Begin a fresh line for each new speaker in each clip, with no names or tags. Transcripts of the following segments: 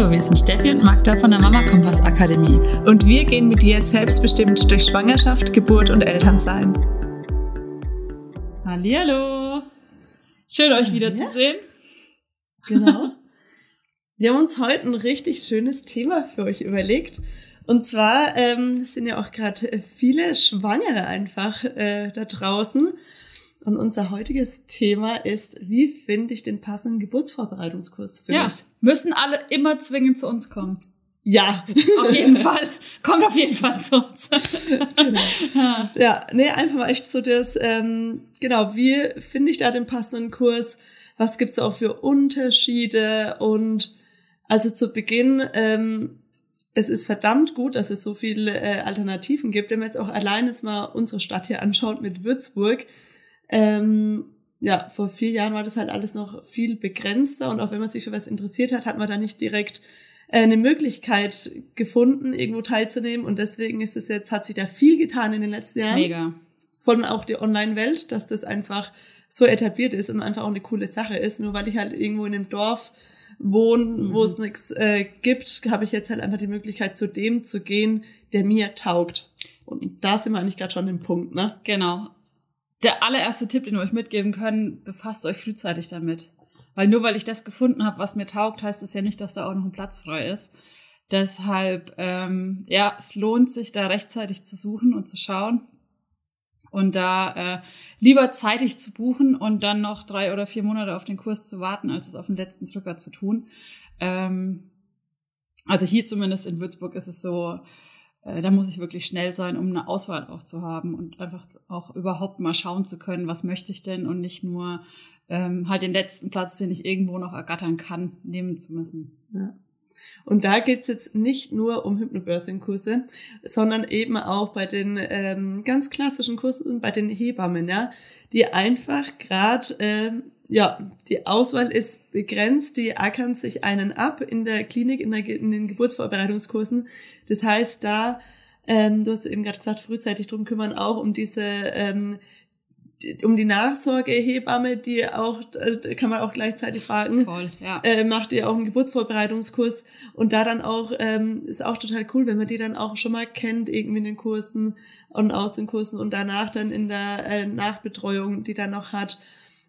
Hallo, wir sind Steffi und Magda von der Mama Kompass Akademie.
Und wir gehen mit dir selbstbestimmt durch Schwangerschaft, Geburt und Elternsein.
Hallihallo. Schön, euch wiederzusehen.
Genau. Wir haben uns heute ein richtig schönes Thema für euch überlegt. Und zwar ähm, sind ja auch gerade viele Schwangere einfach äh, da draußen. Und unser heutiges Thema ist, wie finde ich den passenden Geburtsvorbereitungskurs für
ja,
mich?
Müssen alle immer zwingend zu uns kommen.
Ja.
Auf jeden Fall. Kommt auf jeden Fall zu uns.
genau. Ja, nee, einfach mal echt so das, ähm, genau, wie finde ich da den passenden Kurs? Was gibt's auch für Unterschiede? Und also zu Beginn, ähm, es ist verdammt gut, dass es so viele äh, Alternativen gibt. Wenn man jetzt auch allein jetzt mal unsere Stadt hier anschaut mit Würzburg, ähm, ja, vor vier Jahren war das halt alles noch viel begrenzter und auch wenn man sich für was interessiert hat, hat man da nicht direkt äh, eine Möglichkeit gefunden, irgendwo teilzunehmen und deswegen ist es jetzt, hat sich da viel getan in den letzten Jahren.
Mega.
Von auch die Online-Welt, dass das einfach so etabliert ist und einfach auch eine coole Sache ist. Nur weil ich halt irgendwo in einem Dorf wohne, mhm. wo es nichts äh, gibt, habe ich jetzt halt einfach die Möglichkeit, zu dem zu gehen, der mir taugt. Und da sind wir eigentlich gerade schon im Punkt, ne?
Genau der allererste Tipp, den wir euch mitgeben können, befasst euch frühzeitig damit. Weil nur weil ich das gefunden habe, was mir taugt, heißt es ja nicht, dass da auch noch ein Platz frei ist. Deshalb, ähm, ja, es lohnt sich, da rechtzeitig zu suchen und zu schauen. Und da äh, lieber zeitig zu buchen und dann noch drei oder vier Monate auf den Kurs zu warten, als es auf den letzten Drücker zu tun. Ähm, also hier zumindest in Würzburg ist es so, da muss ich wirklich schnell sein, um eine Auswahl auch zu haben und einfach auch überhaupt mal schauen zu können, was möchte ich denn und nicht nur ähm, halt den letzten Platz, den ich irgendwo noch ergattern kann, nehmen zu müssen.
Ja. Und da geht's jetzt nicht nur um Hypnobirthing-Kurse, sondern eben auch bei den ähm, ganz klassischen Kursen, bei den Hebammen, ja, die einfach gerade ähm, ja, die Auswahl ist begrenzt, die ackern sich einen ab in der Klinik, in, der, in den Geburtsvorbereitungskursen. Das heißt, da, ähm, du hast eben gerade gesagt, frühzeitig drum kümmern, auch um diese, ähm, um die Nachsorgehebamme, die auch, äh, kann man auch gleichzeitig fragen,
Voll, ja.
äh, macht ihr auch einen Geburtsvorbereitungskurs und da dann auch, ähm, ist auch total cool, wenn man die dann auch schon mal kennt, irgendwie in den Kursen und aus den Kursen und danach dann in der äh, Nachbetreuung, die dann noch hat.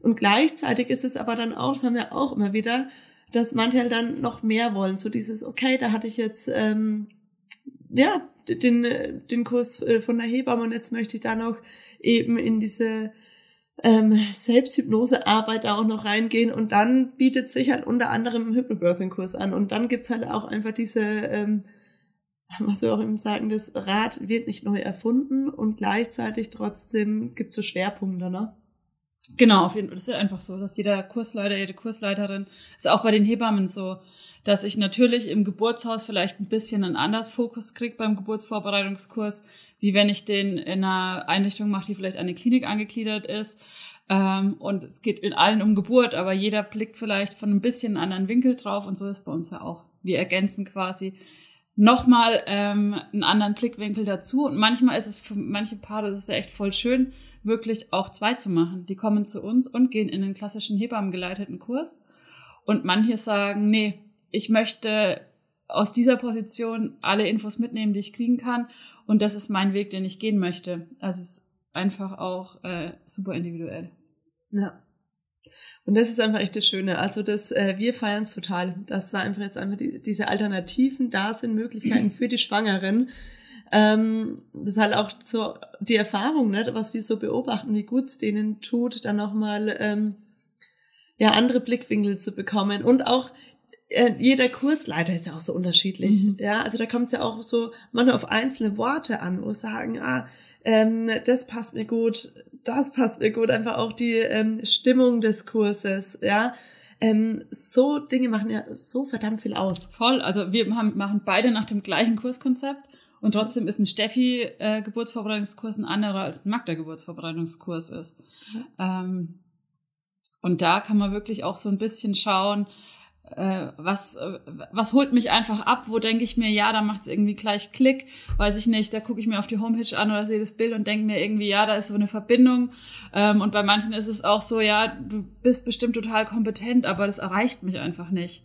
Und gleichzeitig ist es aber dann auch, das haben wir auch immer wieder, dass manche halt dann noch mehr wollen. So dieses, okay, da hatte ich jetzt ähm, ja den, den Kurs äh, von der Hebamme und jetzt möchte ich da noch eben in diese ähm, Selbsthypnosearbeit auch noch reingehen und dann bietet sich halt unter anderem ein Hypnobirthing-Kurs an und dann gibt's halt auch einfach diese, ähm, was wir auch eben sagen, das Rad wird nicht neu erfunden und gleichzeitig trotzdem gibt's so Schwerpunkte, ne?
Genau, auf jeden Fall. Das ist einfach so, dass jeder Kursleiter, jede Kursleiterin, ist auch bei den Hebammen so, dass ich natürlich im Geburtshaus vielleicht ein bisschen einen anders Fokus kriege beim Geburtsvorbereitungskurs, wie wenn ich den in einer Einrichtung mache, die vielleicht an eine Klinik angegliedert ist. Ähm, und es geht in allen um Geburt, aber jeder blickt vielleicht von ein bisschen anderen Winkel drauf und so ist bei uns ja auch. Wir ergänzen quasi nochmal ähm, einen anderen Blickwinkel dazu. Und manchmal ist es für manche Paare, das ist ja echt voll schön, wirklich auch zwei zu machen. Die kommen zu uns und gehen in einen klassischen Hebammengeleiteten Kurs. Und manche sagen, nee, ich möchte aus dieser Position alle Infos mitnehmen, die ich kriegen kann. Und das ist mein Weg, den ich gehen möchte. Also es ist einfach auch äh, super individuell.
Ja. Und das ist einfach echt das Schöne. Also das, äh, wir feiern es total, dass da einfach jetzt einfach die, diese Alternativen da sind, Möglichkeiten für die Schwangeren, ähm, das ist halt auch so die Erfahrung, ne, was wir so beobachten, wie gut es denen tut, dann nochmal ähm, ja, andere Blickwinkel zu bekommen. Und auch äh, jeder Kursleiter ist ja auch so unterschiedlich. Mhm. Ja, also da kommt es ja auch so manchmal auf einzelne Worte an, wo sagen, ah, ähm, das passt mir gut, das passt mir gut, einfach auch die ähm, Stimmung des Kurses, ja. Ähm, so Dinge machen ja so verdammt viel aus.
Voll, also wir haben, machen beide nach dem gleichen Kurskonzept und trotzdem ist ein Steffi-Geburtsvorbereitungskurs äh, ein anderer als ein Magda-Geburtsvorbereitungskurs ist. Mhm. Ähm, und da kann man wirklich auch so ein bisschen schauen, äh, was, äh, was holt mich einfach ab, wo denke ich mir, ja, da macht es irgendwie gleich Klick, weiß ich nicht, da gucke ich mir auf die Homepage an oder sehe das Bild und denke mir irgendwie, ja, da ist so eine Verbindung. Ähm, und bei manchen ist es auch so, ja, du bist bestimmt total kompetent, aber das erreicht mich einfach nicht.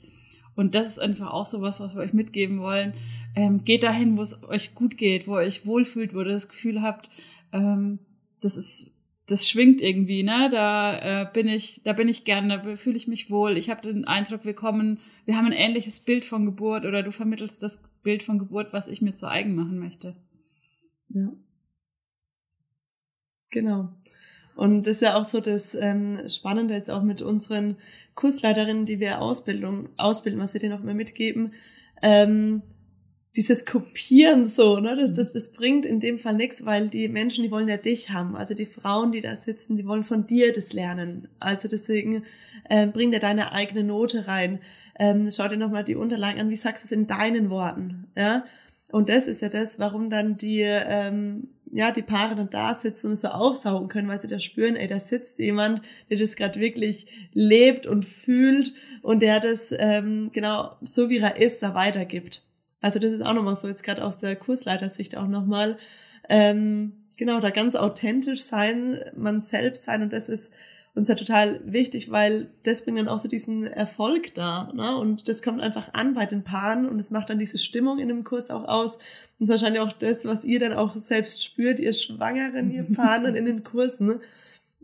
Und das ist einfach auch so was, was wir euch mitgeben wollen. Ähm, geht dahin, wo es euch gut geht, wo ihr euch wohlfühlt, wo ihr das Gefühl habt, ähm, das ist, das schwingt irgendwie, ne? Da äh, bin ich, da bin ich gern, da fühle ich mich wohl. Ich habe den Eindruck, wir kommen, wir haben ein ähnliches Bild von Geburt oder du vermittelst das Bild von Geburt, was ich mir zu eigen machen möchte.
Ja. Genau. Und das ist ja auch so das ähm, Spannende jetzt auch mit unseren Kursleiterinnen, die wir Ausbildung, ausbilden, was wir denen auch immer mitgeben. Ähm, dieses Kopieren so, ne, das, das, das bringt in dem Fall nichts, weil die Menschen, die wollen ja dich haben. Also die Frauen, die da sitzen, die wollen von dir das lernen. Also deswegen äh, bring dir deine eigene Note rein. Ähm, schau dir nochmal die Unterlagen an, wie sagst du es in deinen Worten, ja? Und das ist ja das, warum dann die ähm, ja, die Paare dann da sitzen und so aufsaugen können, weil sie da spüren, ey, da sitzt jemand, der das gerade wirklich lebt und fühlt und der das ähm, genau so wie er ist, da weitergibt. Also das ist auch nochmal so, jetzt gerade aus der Kursleitersicht auch nochmal, ähm, genau, da ganz authentisch sein, man selbst sein und das ist uns ja total wichtig, weil das bringt dann auch so diesen Erfolg da. Ne? Und das kommt einfach an bei den Paaren und es macht dann diese Stimmung in dem Kurs auch aus. Und es ist wahrscheinlich auch das, was ihr dann auch selbst spürt, ihr Schwangeren, ihr Paaren in den Kursen. Ne?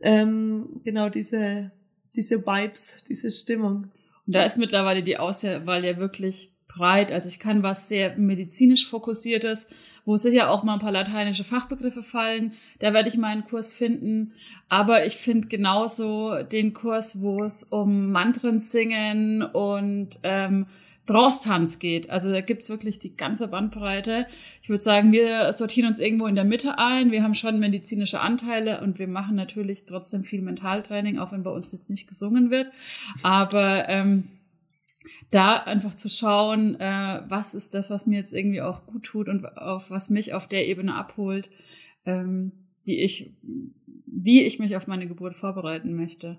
Ähm, genau diese, diese Vibes, diese Stimmung.
Und da ist mittlerweile die Auswahl ja wirklich breit. Also ich kann was sehr medizinisch fokussiertes, wo sicher auch mal ein paar lateinische Fachbegriffe fallen. Da werde ich meinen Kurs finden. Aber ich finde genauso den Kurs, wo es um Mantren singen und ähm, Trance-Tanz geht. Also da gibt's wirklich die ganze Bandbreite. Ich würde sagen, wir sortieren uns irgendwo in der Mitte ein. Wir haben schon medizinische Anteile und wir machen natürlich trotzdem viel Mentaltraining, auch wenn bei uns jetzt nicht gesungen wird. Aber ähm, da einfach zu schauen, äh, was ist das, was mir jetzt irgendwie auch gut tut und auf was mich auf der Ebene abholt, ähm, die ich, wie ich mich auf meine Geburt vorbereiten möchte.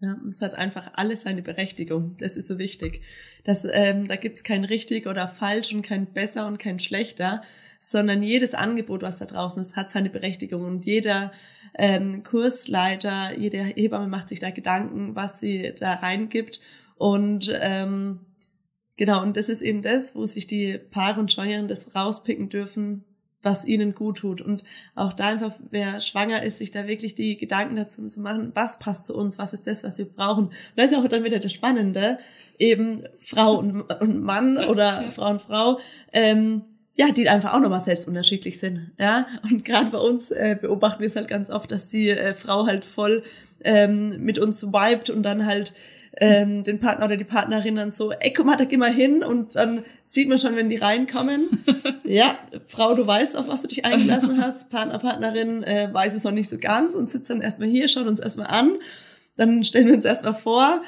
Ja, es hat einfach alles seine Berechtigung. Das ist so wichtig. Das, ähm, da gibt's kein richtig oder falsch und kein besser und kein schlechter, sondern jedes Angebot, was da draußen ist, hat seine Berechtigung. Und jeder ähm, Kursleiter, jede Hebamme macht sich da Gedanken, was sie da reingibt. Und ähm, genau, und das ist eben das, wo sich die Paare und Schwangeren das rauspicken dürfen, was ihnen gut tut. Und auch da einfach, wer schwanger ist, sich da wirklich die Gedanken dazu zu machen, was passt zu uns, was ist das, was wir brauchen. Und da ist auch dann wieder das Spannende, eben Frau und, und Mann oder Frau und Frau, ähm, ja, die einfach auch nochmal selbst unterschiedlich sind. Ja, und gerade bei uns äh, beobachten wir es halt ganz oft, dass die äh, Frau halt voll ähm, mit uns vibet und dann halt ähm, den Partner oder die Partnerin dann so, ey, guck mal, da geh mal hin und dann sieht man schon, wenn die reinkommen. ja, Frau, du weißt, auf was du dich eingelassen hast. Partner, Partnerin äh, weiß es noch nicht so ganz und sitzt dann erstmal hier, schaut uns erstmal an. Dann stellen wir uns erstmal vor,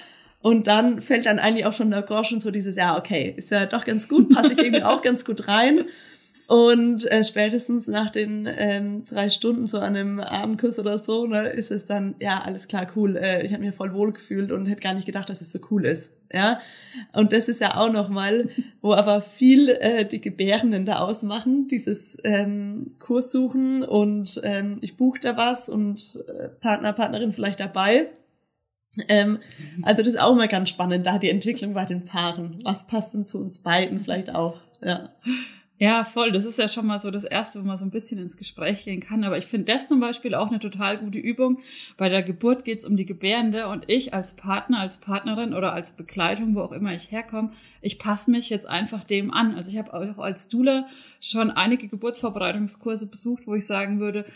und dann fällt dann eigentlich auch schon der Groschen so dieses, ja, okay, ist ja doch ganz gut, passe ich irgendwie auch ganz gut rein. Und äh, spätestens nach den ähm, drei Stunden so an einem Abendkuss oder so, ne, ist es dann, ja, alles klar, cool. Äh, ich habe mir voll wohl gefühlt und hätte gar nicht gedacht, dass es so cool ist. Ja. Und das ist ja auch nochmal, wo aber viel äh, die Gebärenden da ausmachen, dieses ähm, Kurs suchen und ähm, ich buche da was und äh, Partner, Partnerin vielleicht dabei. Ähm, also das ist auch immer ganz spannend, da die Entwicklung bei den Paaren. Was passt denn zu uns beiden vielleicht auch? Ja.
Ja, voll. Das ist ja schon mal so das Erste, wo man so ein bisschen ins Gespräch gehen kann. Aber ich finde das zum Beispiel auch eine total gute Übung. Bei der Geburt geht's um die Gebärende und ich als Partner, als Partnerin oder als Begleitung, wo auch immer ich herkomme, ich passe mich jetzt einfach dem an. Also ich habe auch als Dula schon einige Geburtsvorbereitungskurse besucht, wo ich sagen würde,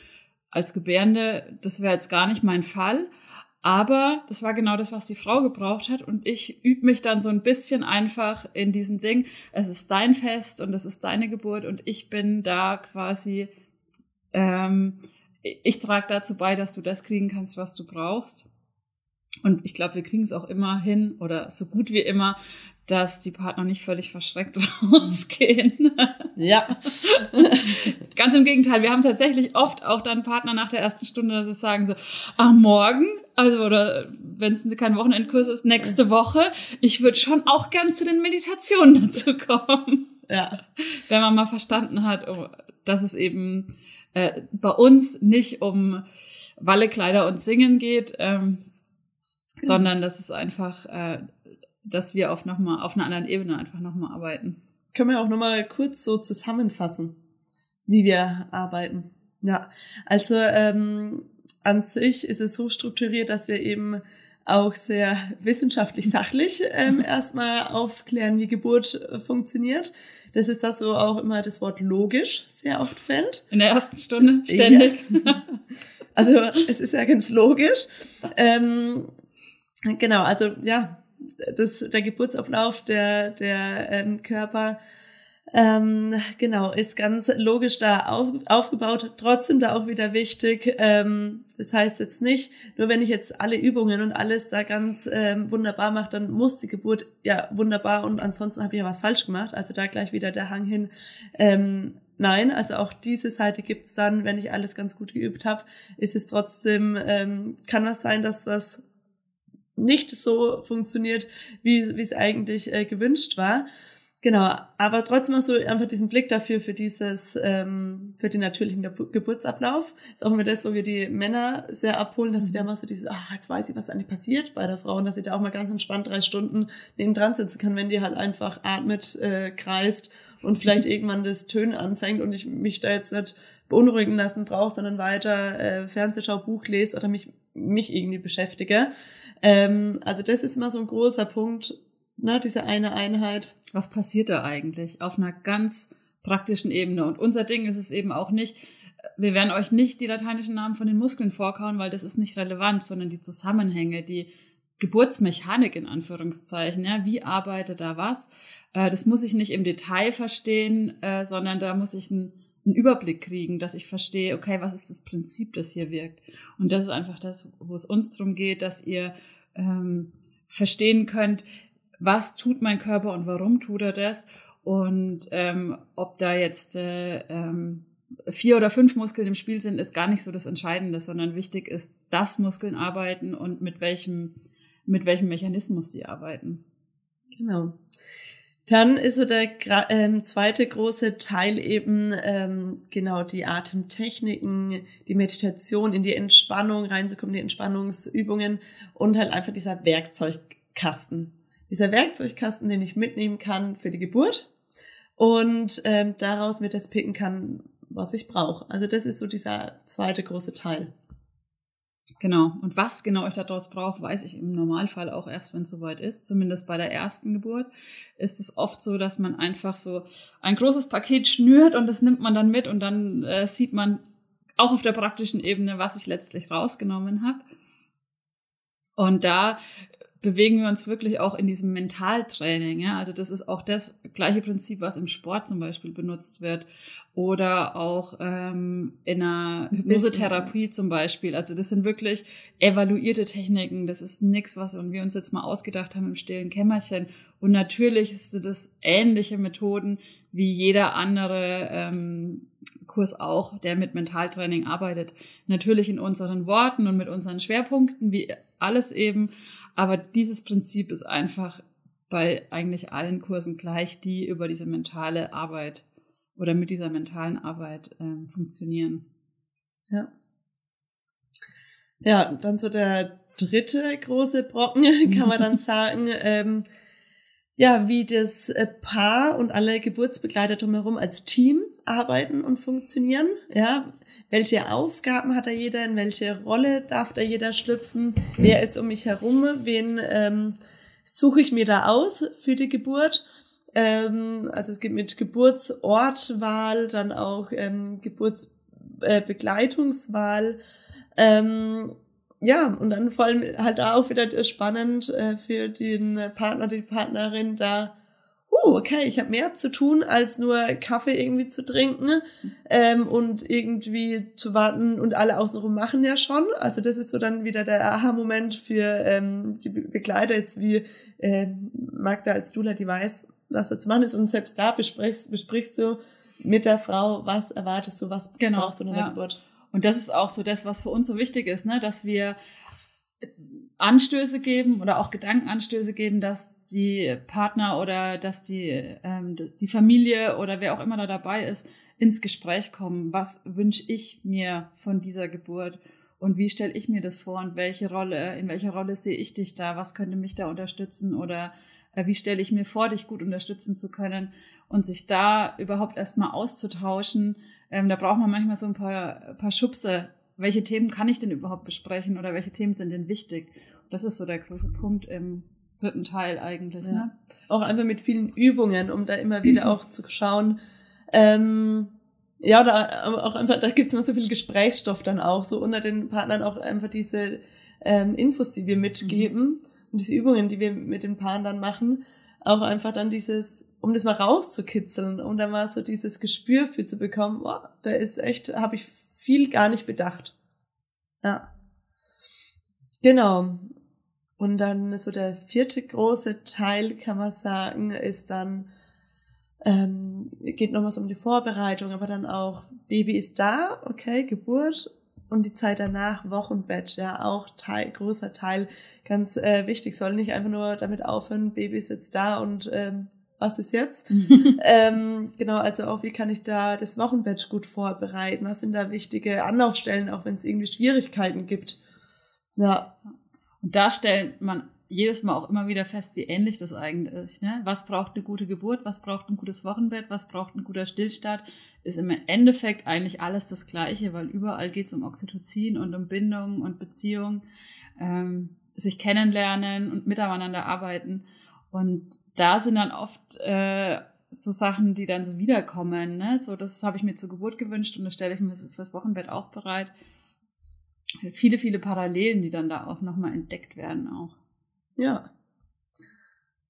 als Gebärende, das wäre jetzt gar nicht mein Fall. Aber das war genau das, was die Frau gebraucht hat. Und ich übe mich dann so ein bisschen einfach in diesem Ding. Es ist dein Fest und es ist deine Geburt und ich bin da quasi, ähm, ich trage dazu bei, dass du das kriegen kannst, was du brauchst. Und ich glaube, wir kriegen es auch immer hin oder so gut wie immer, dass die Partner nicht völlig verschreckt rausgehen.
Ja.
Ganz im Gegenteil, wir haben tatsächlich oft auch dann Partner nach der ersten Stunde, dass sie sagen so, ach morgen, also oder wenn es kein Wochenendkurs ist, nächste Woche, ich würde schon auch gern zu den Meditationen dazu kommen.
Ja.
Wenn man mal verstanden hat, oh, dass es eben äh, bei uns nicht um Wallekleider und Singen geht, ähm, sondern dass es einfach äh, dass wir auf nochmal, auf einer anderen Ebene einfach nochmal arbeiten.
Können wir auch nochmal kurz so zusammenfassen, wie wir arbeiten. Ja, also ähm, an sich ist es so strukturiert, dass wir eben auch sehr wissenschaftlich sachlich ähm, erstmal aufklären, wie Geburt äh, funktioniert. Das ist das, wo auch immer das Wort logisch sehr oft fällt.
In der ersten Stunde, ständig.
Ja. Also es ist ja ganz logisch. Ähm, genau, also ja, das, der Geburtsablauf der, der ähm, Körper ähm, genau, ist ganz logisch da auf, aufgebaut. Trotzdem da auch wieder wichtig. Ähm, das heißt jetzt nicht, nur wenn ich jetzt alle Übungen und alles da ganz ähm, wunderbar mache, dann muss die Geburt ja wunderbar und ansonsten habe ich ja was falsch gemacht. Also da gleich wieder der Hang hin. Ähm, nein, also auch diese Seite gibt's dann, wenn ich alles ganz gut geübt habe, ist es trotzdem, ähm, kann was sein, dass was nicht so funktioniert, wie, wie es eigentlich äh, gewünscht war. Genau, aber trotzdem hast du einfach diesen Blick dafür, für dieses, ähm, für den natürlichen Geburtsablauf. Ist auch immer das, wo wir die Männer sehr abholen, dass sie da mhm. mal so dieses, ah, jetzt weiß ich, was eigentlich passiert bei der Frau und dass sie da auch mal ganz entspannt drei Stunden neben dran sitzen kann, wenn die halt einfach atmet, äh, kreist und vielleicht mhm. irgendwann das Tönen anfängt und ich mich da jetzt nicht beunruhigen lassen brauche, sondern weiter äh, Fernsehschau, Buch lese oder mich, mich irgendwie beschäftige. Ähm, also das ist immer so ein großer Punkt, ne, diese eine Einheit.
Was passiert da eigentlich auf einer ganz praktischen Ebene? Und unser Ding ist es eben auch nicht, wir werden euch nicht die lateinischen Namen von den Muskeln vorkauen, weil das ist nicht relevant, sondern die Zusammenhänge, die Geburtsmechanik in Anführungszeichen, ja, wie arbeitet da was? Äh, das muss ich nicht im Detail verstehen, äh, sondern da muss ich einen, einen Überblick kriegen, dass ich verstehe, okay, was ist das Prinzip, das hier wirkt? Und das ist einfach das, wo es uns darum geht, dass ihr ähm, verstehen könnt, was tut mein Körper und warum tut er das und ähm, ob da jetzt äh, ähm, vier oder fünf Muskeln im Spiel sind, ist gar nicht so das Entscheidende, sondern wichtig ist, dass Muskeln arbeiten und mit welchem, mit welchem Mechanismus sie arbeiten.
Genau. Dann ist so der ähm, zweite große Teil eben ähm, genau die Atemtechniken, die Meditation, in die Entspannung reinzukommen, die Entspannungsübungen und halt einfach dieser Werkzeugkasten, dieser Werkzeugkasten, den ich mitnehmen kann für die Geburt und ähm, daraus mir das picken kann, was ich brauche. Also das ist so dieser zweite große Teil.
Genau. Und was genau ich daraus brauche, weiß ich im Normalfall auch erst, wenn es soweit ist. Zumindest bei der ersten Geburt ist es oft so, dass man einfach so ein großes Paket schnürt und das nimmt man dann mit und dann äh, sieht man auch auf der praktischen Ebene, was ich letztlich rausgenommen habe. Und da bewegen wir uns wirklich auch in diesem Mentaltraining. Ja? Also das ist auch das gleiche Prinzip, was im Sport zum Beispiel benutzt wird oder auch ähm, in einer Hypnosetherapie zum Beispiel. Also das sind wirklich evaluierte Techniken. Das ist nichts, was wir uns jetzt mal ausgedacht haben im stillen Kämmerchen. Und natürlich sind das ähnliche Methoden wie jeder andere ähm, Kurs auch, der mit Mentaltraining arbeitet. Natürlich in unseren Worten und mit unseren Schwerpunkten, wie alles eben. Aber dieses Prinzip ist einfach bei eigentlich allen Kursen gleich, die über diese mentale Arbeit oder mit dieser mentalen Arbeit ähm, funktionieren.
Ja. Ja, dann so der dritte große Brocken, kann man dann sagen, ähm, ja, wie das äh, Paar und alle Geburtsbegleiter drumherum als Team arbeiten und funktionieren. Ja, welche Aufgaben hat da jeder, in welche Rolle darf da jeder schlüpfen, wer ist um mich herum, wen ähm, suche ich mir da aus für die Geburt. Ähm, also es geht mit Geburtsortwahl, dann auch ähm, Geburtsbegleitungswahl. Äh, ähm, ja, und dann vor allem halt auch wieder spannend äh, für den Partner, die Partnerin da, uh, okay, ich habe mehr zu tun, als nur Kaffee irgendwie zu trinken ähm, und irgendwie zu warten und alle außenrum machen ja schon. Also das ist so dann wieder der Aha-Moment für ähm, die Begleiter, jetzt wie äh, Magda als Dula, die weiß, was da zu machen ist. Und selbst da besprichst, besprichst du mit der Frau, was erwartest du, was genau, brauchst du in der ja. Geburt.
Und das ist auch so das, was für uns so wichtig ist, ne? dass wir Anstöße geben oder auch Gedankenanstöße geben, dass die Partner oder dass die, ähm, die Familie oder wer auch immer da dabei ist, ins Gespräch kommen. Was wünsche ich mir von dieser Geburt? und wie stelle ich mir das vor und welche Rolle, in welcher Rolle sehe ich dich da, was könnte mich da unterstützen oder äh, wie stelle ich mir vor, dich gut unterstützen zu können und sich da überhaupt erstmal auszutauschen. Ähm, da braucht man manchmal so ein paar, paar Schubse. Welche Themen kann ich denn überhaupt besprechen oder welche Themen sind denn wichtig? Das ist so der große Punkt im dritten Teil eigentlich. Ja. Ne?
Auch einfach mit vielen Übungen, um da immer wieder auch zu schauen. Ähm, ja, da auch einfach, da gibt's immer so viel Gesprächsstoff dann auch, so unter den Partnern auch einfach diese ähm, Infos, die wir mitgeben mhm. und diese Übungen, die wir mit den Paaren dann machen, auch einfach dann dieses, um das mal rauszukitzeln, um da mal so dieses Gespür für zu bekommen, oh, da ist echt, habe ich viel gar nicht bedacht. Ja. Genau. Und dann so der vierte große Teil, kann man sagen, ist dann, ähm, geht nochmal so um die Vorbereitung, aber dann auch, Baby ist da, okay, Geburt und die Zeit danach, Wochenbett, ja, auch Teil, großer Teil, ganz äh, wichtig, soll nicht einfach nur damit aufhören, Baby ist jetzt da und ähm, was ist jetzt? ähm, genau, also auch, wie kann ich da das Wochenbett gut vorbereiten? Was sind da wichtige Anlaufstellen, auch wenn es irgendwie Schwierigkeiten gibt? Ja.
Und da stellt man jedes Mal auch immer wieder fest, wie ähnlich das eigentlich ist. Ne? Was braucht eine gute Geburt? Was braucht ein gutes Wochenbett? Was braucht ein guter Stillstart? Ist im Endeffekt eigentlich alles das Gleiche, weil überall geht es um Oxytocin und um Bindung und Beziehung, ähm, sich kennenlernen und miteinander arbeiten. Und da sind dann oft äh, so Sachen, die dann so wiederkommen. Ne? So, das habe ich mir zur Geburt gewünscht und das stelle ich mir fürs Wochenbett auch bereit viele, viele Parallelen, die dann da auch nochmal entdeckt werden auch.
Ja.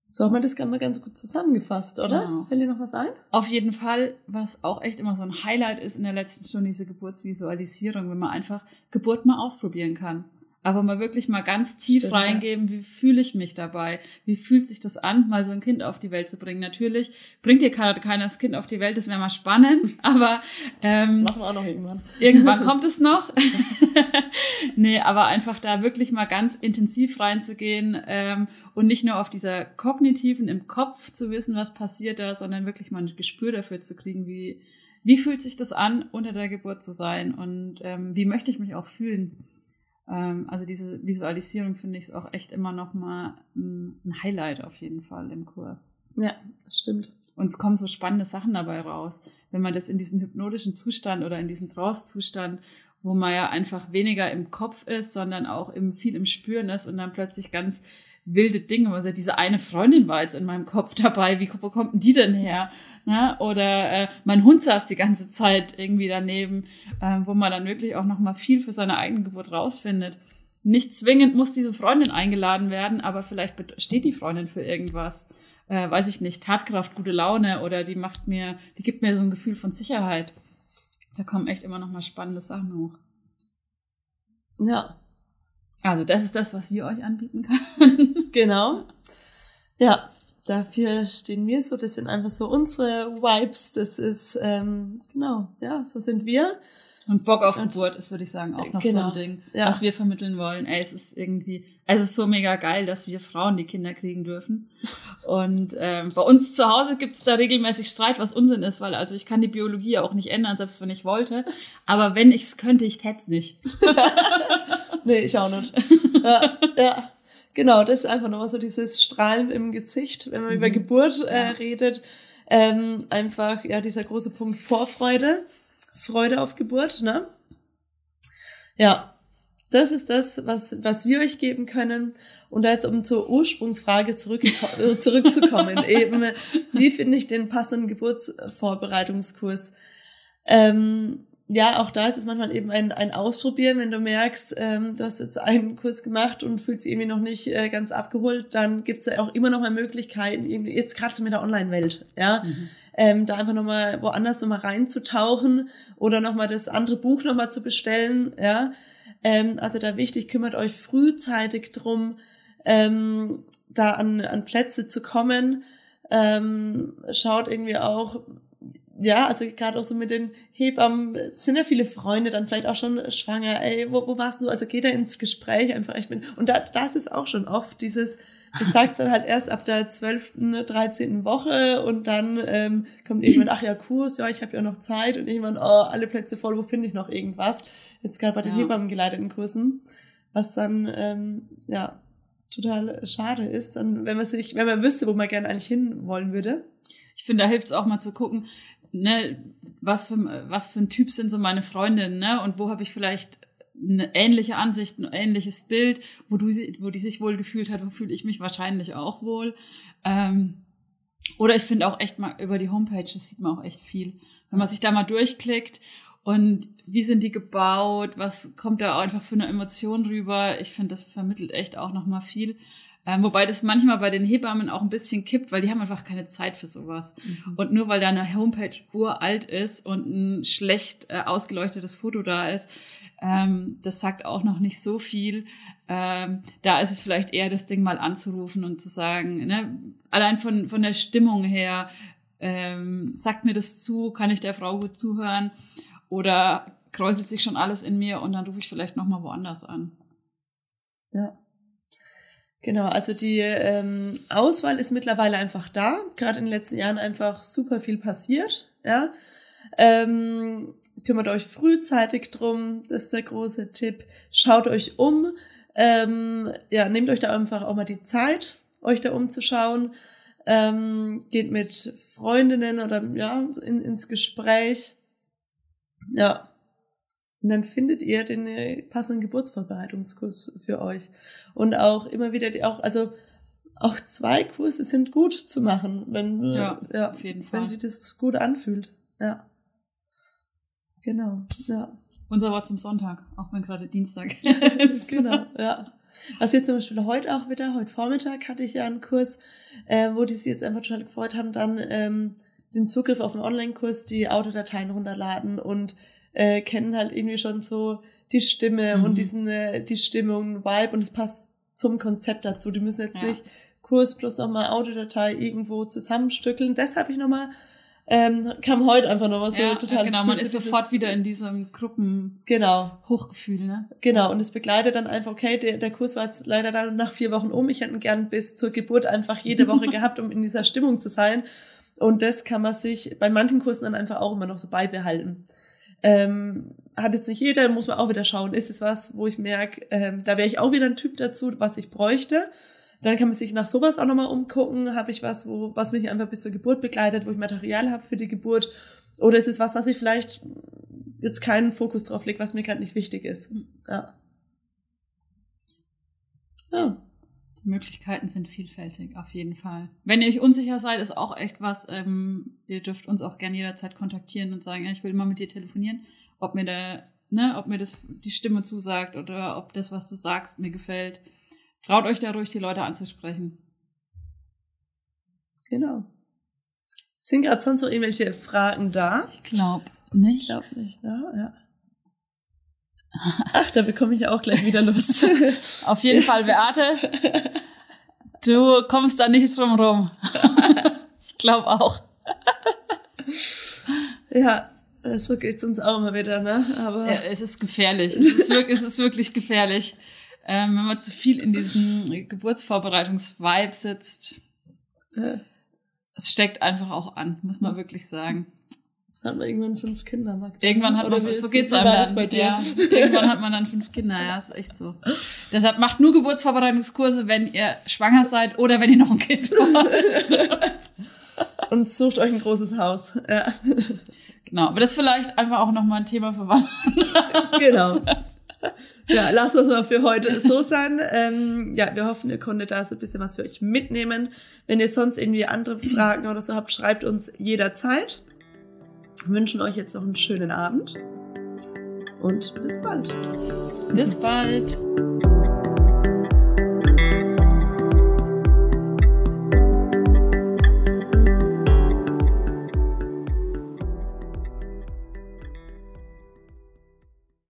So haben wir das mal ganz gut zusammengefasst, oder? Genau. Fällt dir noch was ein?
Auf jeden Fall, was auch echt immer so ein Highlight ist in der letzten Stunde, diese Geburtsvisualisierung, wenn man einfach Geburt mal ausprobieren kann aber mal wirklich mal ganz tief Stimmt, reingeben, wie fühle ich mich dabei? Wie fühlt sich das an, mal so ein Kind auf die Welt zu bringen? Natürlich bringt dir keiner, keiner das Kind auf die Welt, das wäre mal spannend, aber ähm,
machen wir auch noch irgendwann.
Irgendwann kommt es noch. nee, aber einfach da wirklich mal ganz intensiv reinzugehen ähm, und nicht nur auf dieser kognitiven im Kopf zu wissen, was passiert da, sondern wirklich mal ein Gespür dafür zu kriegen, wie wie fühlt sich das an, unter der Geburt zu sein und ähm, wie möchte ich mich auch fühlen? Ähm, also diese Visualisierung finde ich auch echt immer noch mal ein, ein Highlight auf jeden Fall im Kurs.
Ja, das stimmt.
Und es kommen so spannende Sachen dabei raus, wenn man das in diesem hypnotischen Zustand oder in diesem Trance-Zustand, wo man ja einfach weniger im Kopf ist, sondern auch im, viel im Spüren ist und dann plötzlich ganz wilde Dinge. Also diese eine Freundin war jetzt in meinem Kopf dabei. Wie wo kommt denn die denn her? Ne? Oder äh, mein Hund saß die ganze Zeit irgendwie daneben, äh, wo man dann wirklich auch noch mal viel für seine eigene Geburt rausfindet. Nicht zwingend muss diese Freundin eingeladen werden, aber vielleicht steht die Freundin für irgendwas. Äh, weiß ich nicht, Tatkraft, gute Laune oder die macht mir, die gibt mir so ein Gefühl von Sicherheit. Da kommen echt immer noch mal spannende Sachen hoch.
Ja,
also das ist das, was wir euch anbieten können.
genau. Ja, dafür stehen wir so. Das sind einfach so unsere Vibes. Das ist, ähm, genau, ja, so sind wir.
Und Bock auf und, Geburt ist, würde ich sagen, auch noch genau, so ein Ding, ja. was wir vermitteln wollen. Ey, es ist irgendwie, es ist so mega geil, dass wir Frauen die Kinder kriegen dürfen. Und ähm, bei uns zu Hause gibt's da regelmäßig Streit, was Unsinn ist, weil also ich kann die Biologie auch nicht ändern, selbst wenn ich wollte. Aber wenn ich's könnte, ich tät's nicht.
nee, ich auch nicht. Ja, ja. Genau, das ist einfach nochmal so dieses Strahlen im Gesicht, wenn man mhm. über Geburt äh, redet. Ähm, einfach, ja, dieser große Punkt Vorfreude. Freude auf Geburt, ne? Ja, das ist das, was, was wir euch geben können. Und jetzt, um zur Ursprungsfrage zurück, äh, zurückzukommen, eben, wie finde ich den passenden Geburtsvorbereitungskurs? Ähm, ja, auch da ist es manchmal eben ein, ein Ausprobieren. Wenn du merkst, ähm, du hast jetzt einen Kurs gemacht und fühlst dich irgendwie noch nicht äh, ganz abgeholt, dann gibt's ja auch immer noch mal Möglichkeiten, eben jetzt gerade so mit der Online-Welt, ja, mhm. ähm, da einfach nochmal woanders nochmal reinzutauchen oder nochmal das andere Buch nochmal zu bestellen, ja. Ähm, also da wichtig, kümmert euch frühzeitig drum, ähm, da an, an Plätze zu kommen. Ähm, schaut irgendwie auch, ja, also gerade auch so mit den Hebammen, sind ja viele Freunde dann vielleicht auch schon schwanger, ey, wo, wo warst du? Also geht da ins Gespräch einfach echt mit. Und da, das ist auch schon oft dieses, das sagt dann halt erst ab der 12., 13. Woche und dann ähm, kommt irgendwann, ach ja, Kurs, ja, ich habe ja noch Zeit und irgendwann, oh, alle Plätze voll, wo finde ich noch irgendwas? jetzt gerade bei den
Ja.
Hebammen geleiteten Kursen, was dann ähm, ja total schade ist, dann wenn man sich, wenn man wüsste, wo man gerne eigentlich hin wollen würde.
Ich finde, da hilft es auch mal zu gucken, ne, was für, was für ein Typ sind so meine Freundinnen, ne? Und wo habe ich vielleicht eine ähnliche Ansicht, ein ähnliches Bild, wo du sie, wo die sich wohl gefühlt hat, wo fühle ich mich wahrscheinlich auch wohl. Ähm, oder ich finde auch echt mal über die Homepage, das sieht man auch echt viel. Wenn man sich da mal durchklickt und wie sind die gebaut, was kommt da einfach für eine Emotion rüber, ich finde, das vermittelt echt auch nochmal viel. Ähm, wobei das manchmal bei den Hebammen auch ein bisschen kippt, weil die haben einfach keine Zeit für sowas. Und nur weil da eine Homepage uralt ist und ein schlecht äh, ausgeleuchtetes Foto da ist, ähm, das sagt auch noch nicht so viel. Ähm, da ist es vielleicht eher das Ding mal anzurufen und zu sagen, ne, allein von, von der Stimmung her, ähm, sagt mir das zu, kann ich der Frau gut zuhören oder kräuselt sich schon alles in mir und dann rufe ich vielleicht nochmal woanders an.
Ja. Genau, also die ähm, Auswahl ist mittlerweile einfach da. Gerade in den letzten Jahren einfach super viel passiert. Ja. Ähm, kümmert euch frühzeitig drum, das ist der große Tipp. Schaut euch um. Ähm, ja, nehmt euch da einfach auch mal die Zeit, euch da umzuschauen. Ähm, geht mit Freundinnen oder ja, in, ins Gespräch. Ja. Und dann findet ihr den äh, passenden Geburtsvorbereitungskurs für euch. Und auch immer wieder die, auch, also auch zwei Kurse sind gut zu machen, wenn, äh,
Ja,
ja,
auf jeden Fall.
wenn sich das gut anfühlt. Ja. Genau, ja.
Unser Wort zum Sonntag, auch wenn gerade Dienstag
genau, ja. Was jetzt zum Beispiel heute auch wieder, heute Vormittag hatte ich ja einen Kurs, äh, wo die sich jetzt einfach total gefreut haben, dann ähm, den Zugriff auf einen Online-Kurs, die Autodateien runterladen und äh, kennen halt irgendwie schon so die Stimme
Mhm.
und diesen, äh, die Stimmung, Vibe und es passt zum Konzept dazu. Die müssen jetzt
Ja.
nicht Kurs plus nochmal Audiodatei irgendwo zusammenstückeln. Das habe ich nochmal, ähm, kam heute einfach nochmal so
ja,
total.
genau, man ist sofort wieder in diesem
Genau,
Gruppenhochgefühl, ne?
Genau, und es begleitet dann einfach, okay, der, der Kurs war jetzt leider dann nach vier Wochen um. Ich hätte ihn gern bis zur Geburt einfach jede Woche gehabt, um in dieser Stimmung zu sein. Und das kann man sich bei manchen Kursen dann einfach auch immer noch so beibehalten. Ähm, hat jetzt nicht jeder, muss man auch wieder schauen, ist es was, wo ich merke, ähm, da wäre ich auch wieder ein Typ dazu, was ich bräuchte. Dann kann man sich nach sowas auch nochmal umgucken. Habe ich was, wo, was mich einfach bis zur Geburt begleitet, wo ich Material habe für die Geburt? Oder ist es was, was ich vielleicht jetzt keinen Fokus drauf lege, was mir gerade nicht wichtig ist? Ja. Ja.
Die Möglichkeiten sind vielfältig, auf jeden Fall. Wenn ihr euch unsicher seid, ist auch echt was, ähm, ihr dürft uns auch gerne jederzeit kontaktieren und sagen, ja, ich will mal mit dir telefonieren, ob mir der, ne, ob mir das die Stimme zusagt oder ob das, was du sagst, mir gefällt. Traut euch da ruhig, die Leute anzusprechen.
Genau. Sind gerade sonst noch irgendwelche Fragen da?
Ich glaube nicht.
Ich glaube nicht, ne? Ja. Ach, da bekomme ich auch gleich wieder Lust.
Auf jeden Fall, Beate, du kommst da nicht drum rum. ich glaube auch.
ja, äh, so geht's uns auch immer wieder, ne? Aber
Ja, es ist gefährlich. Es ist wirklich, es ist wirklich gefährlich. Ähm, wenn man zu viel in diesem Geburtsvorbereitungsvibe sitzt, es steckt einfach auch an, muss man wirklich sagen.
Hat man irgendwann fünf Kinder. Magda.
Irgendwann hat
Oder
man, so geht's einem dann.
bei dir?
Ja, irgendwann hat man dann fünf Kinder, ja, ist echt so. Deshalb macht nur Geburtsvorbereitungskurse, wenn ihr schwanger seid oder wenn ihr noch ein Kind wollt.
Und sucht euch ein großes Haus. Ja,
Genau, aber das ist vielleicht einfach auch nochmal ein Thema für wann.
genau. Ja, lasst das mal für heute so sein. Ähm, ja, wir hoffen, ihr konntet da so ein bisschen was für euch mitnehmen. Wenn ihr sonst irgendwie andere Fragen oder so habt, schreibt uns jederzeit. Wünschen euch jetzt noch einen schönen Abend und bis bald.
Bis bald.